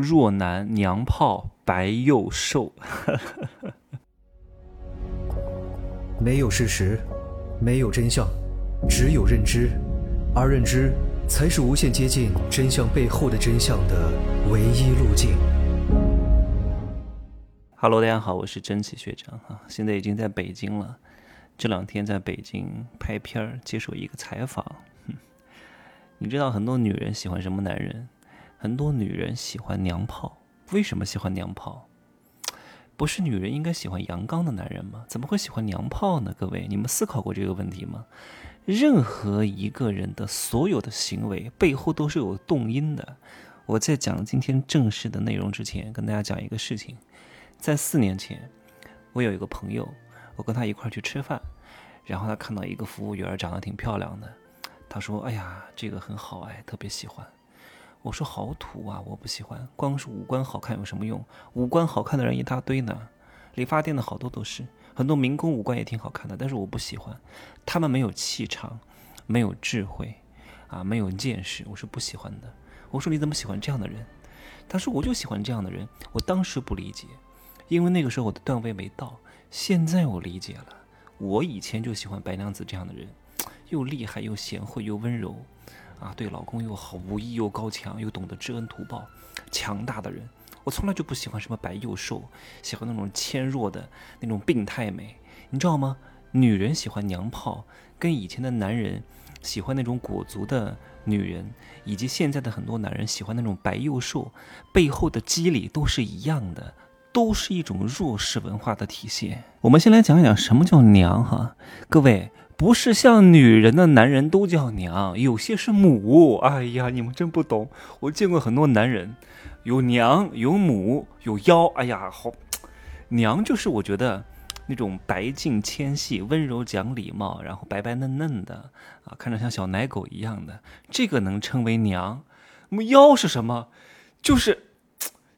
弱男娘炮白又瘦。没有事实，没有真相，只有认知，而认知才是无限接近真相背后的真相的唯一路径。Hello，大家好，我是真奇学长啊，现在已经在北京了。这两天在北京拍片儿，接受一个采访。你知道很多女人喜欢什么男人？很多女人喜欢娘炮。为什么喜欢娘炮？不是女人应该喜欢阳刚的男人吗？怎么会喜欢娘炮呢？各位，你们思考过这个问题吗？任何一个人的所有的行为背后都是有动因的。我在讲今天正式的内容之前，跟大家讲一个事情。在四年前，我有一个朋友，我跟他一块去吃饭，然后他看到一个服务员长得挺漂亮的，他说：“哎呀，这个很好哎，特别喜欢。”我说好土啊，我不喜欢。光是五官好看有什么用？五官好看的人一大堆呢，理发店的好多都是，很多民工五官也挺好看的，但是我不喜欢，他们没有气场，没有智慧，啊，没有见识，我是不喜欢的。我说你怎么喜欢这样的人？他说我就喜欢这样的人。我当时不理解，因为那个时候我的段位没到。现在我理解了，我以前就喜欢白娘子这样的人，又厉害又贤惠又温柔。啊，对老公又好，武艺又高强，又懂得知恩图报，强大的人，我从来就不喜欢什么白又瘦，喜欢那种纤弱的那种病态美，你知道吗？女人喜欢娘炮，跟以前的男人喜欢那种裹足的女人，以及现在的很多男人喜欢那种白又瘦，背后的机理都是一样的，都是一种弱势文化的体现。我们先来讲讲什么叫娘哈，各位。不是像女人的男人都叫娘，有些是母。哎呀，你们真不懂。我见过很多男人，有娘有母有妖。哎呀，好，娘就是我觉得那种白净纤细、温柔讲礼貌，然后白白嫩嫩的啊，看着像小奶狗一样的，这个能称为娘。那么妖是什么？就是，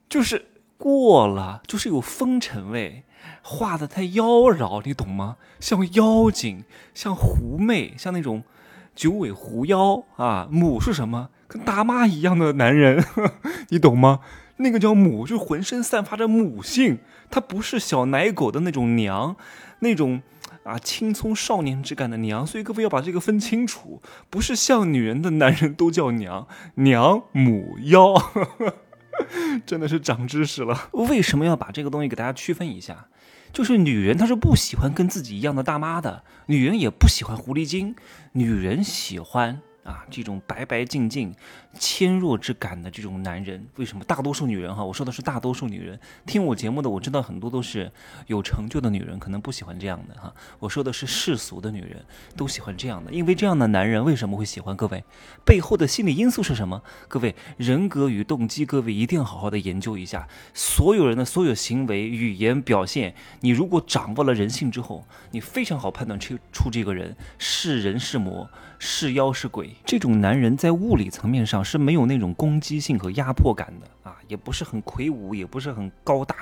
就是过了，就是有风尘味。画的太妖娆，你懂吗？像妖精，像狐媚，像那种九尾狐妖啊。母是什么？跟大妈一样的男人，你懂吗？那个叫母，就浑身散发着母性，她不是小奶狗的那种娘，那种啊青葱少年之感的娘。所以各位要把这个分清楚，不是像女人的男人都叫娘，娘母妖。真的是长知识了。为什么要把这个东西给大家区分一下？就是女人她是不喜欢跟自己一样的大妈的，女人也不喜欢狐狸精，女人喜欢。啊，这种白白净净、纤弱之感的这种男人，为什么大多数女人哈？我说的是大多数女人，听我节目的我知道很多都是有成就的女人，可能不喜欢这样的哈。我说的是世俗的女人，都喜欢这样的，因为这样的男人为什么会喜欢？各位背后的心理因素是什么？各位人格与动机，各位一定要好好的研究一下。所有人的所有行为、语言表现，你如果掌握了人性之后，你非常好判断出出这个人是人是魔。是妖是鬼，这种男人在物理层面上是没有那种攻击性和压迫感的啊，也不是很魁梧，也不是很高大，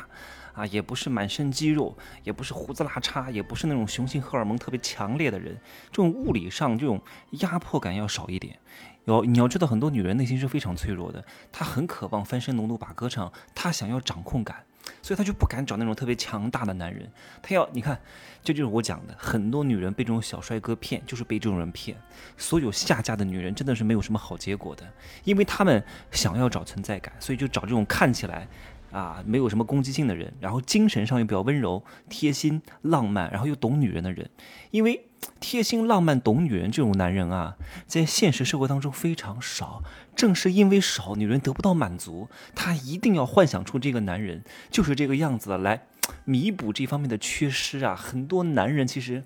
啊，也不是满身肌肉，也不是胡子拉碴，也不是那种雄性荷尔蒙特别强烈的人。这种物理上这种压迫感要少一点。要你要知道，很多女人内心是非常脆弱的，她很渴望翻身农奴把歌唱，她想要掌控感。所以她就不敢找那种特别强大的男人，她要你看，这就是我讲的，很多女人被这种小帅哥骗，就是被这种人骗。所有下嫁的女人真的是没有什么好结果的，因为她们想要找存在感，所以就找这种看起来。啊，没有什么攻击性的人，然后精神上又比较温柔、贴心、浪漫，然后又懂女人的人，因为贴心、浪漫、懂女人这种男人啊，在现实社会当中非常少。正是因为少，女人得不到满足，她一定要幻想出这个男人就是这个样子的，来弥补这方面的缺失啊。很多男人其实，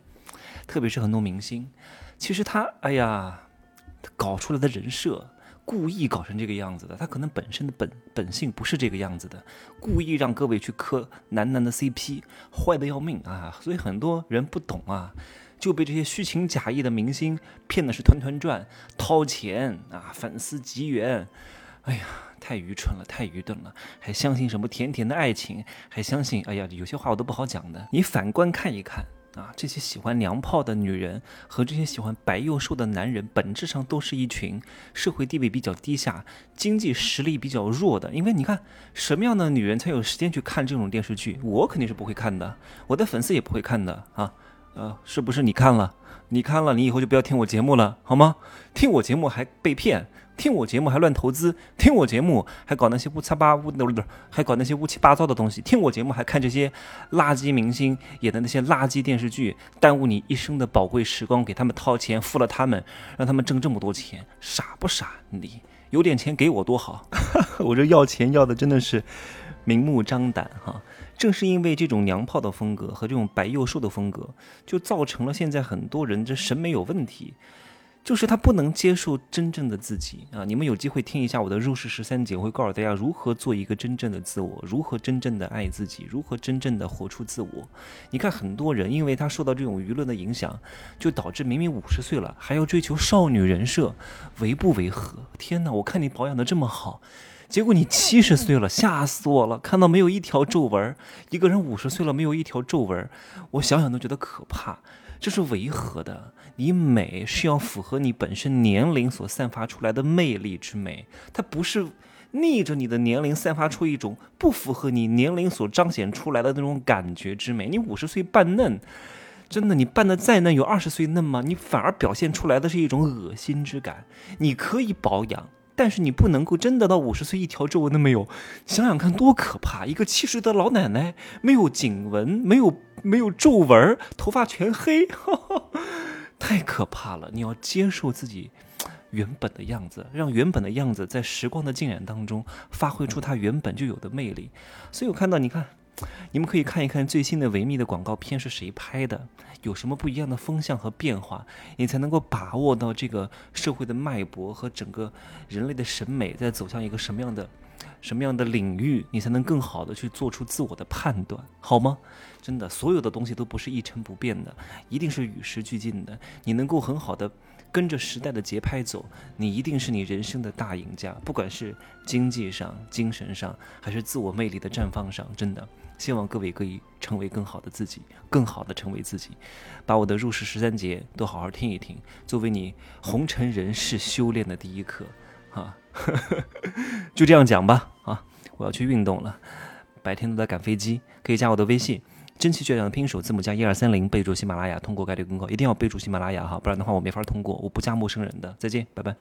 特别是很多明星，其实他哎呀，搞出来的人设。故意搞成这个样子的，他可能本身的本本性不是这个样子的，故意让各位去磕男男的 CP，坏的要命啊！所以很多人不懂啊，就被这些虚情假意的明星骗的是团团转，掏钱啊，粉丝集缘，哎呀，太愚蠢了，太愚钝了，还相信什么甜甜的爱情，还相信，哎呀，有些话我都不好讲的。你反观看一看。啊，这些喜欢娘炮的女人和这些喜欢白幼瘦的男人，本质上都是一群社会地位比较低下、经济实力比较弱的。因为你看，什么样的女人才有时间去看这种电视剧？我肯定是不会看的，我的粉丝也不会看的啊。呃，是不是你看了？你看了，你以后就不要听我节目了，好吗？听我节目还被骗。听我节目还乱投资，听我节目还搞那些乌七八乌的，还搞那些乌七八糟的东西。听我节目还看这些垃圾明星演的那些垃圾电视剧，耽误你一生的宝贵时光，给他们掏钱付了他们，让他们挣这么多钱，傻不傻？你有点钱给我多好，我这要钱要的真的是明目张胆哈。正是因为这种娘炮的风格和这种白幼瘦的风格，就造成了现在很多人这审美有问题。就是他不能接受真正的自己啊！你们有机会听一下我的入世十三节，我会告诉大家如何做一个真正的自我，如何真正的爱自己，如何真正的活出自我。你看，很多人因为他受到这种舆论的影响，就导致明明五十岁了还要追求少女人设，违不违和？天哪！我看你保养的这么好，结果你七十岁了，吓死我了！看到没有一条皱纹，一个人五十岁了没有一条皱纹，我想想都觉得可怕。这是违和的。你美是要符合你本身年龄所散发出来的魅力之美，它不是逆着你的年龄散发出一种不符合你年龄所彰显出来的那种感觉之美。你五十岁扮嫩，真的，你扮的再嫩，有二十岁嫩吗？你反而表现出来的是一种恶心之感。你可以保养。但是你不能够真的到五十岁一条皱纹都没有，想想看多可怕！一个七十的老奶奶没有颈纹，没有没有皱纹，头发全黑，太可怕了！你要接受自己原本的样子，让原本的样子在时光的浸染当中发挥出它原本就有的魅力。所以我看到，你看。你们可以看一看最新的维密的广告片是谁拍的，有什么不一样的风向和变化，你才能够把握到这个社会的脉搏和整个人类的审美在走向一个什么样的、什么样的领域，你才能更好的去做出自我的判断，好吗？真的，所有的东西都不是一成不变的，一定是与时俱进的。你能够很好的。跟着时代的节拍走，你一定是你人生的大赢家。不管是经济上、精神上，还是自我魅力的绽放上，真的希望各位可以成为更好的自己，更好的成为自己。把我的入世十三节都好好听一听，作为你红尘人世修炼的第一课，啊，就这样讲吧。啊，我要去运动了，白天都在赶飞机，可以加我的微信。真气倔强的拼手字母加一二三零，备注喜马拉雅，通过概率更高。一定要备注喜马拉雅哈，不然的话我没法通过，我不加陌生人的。再见，拜拜。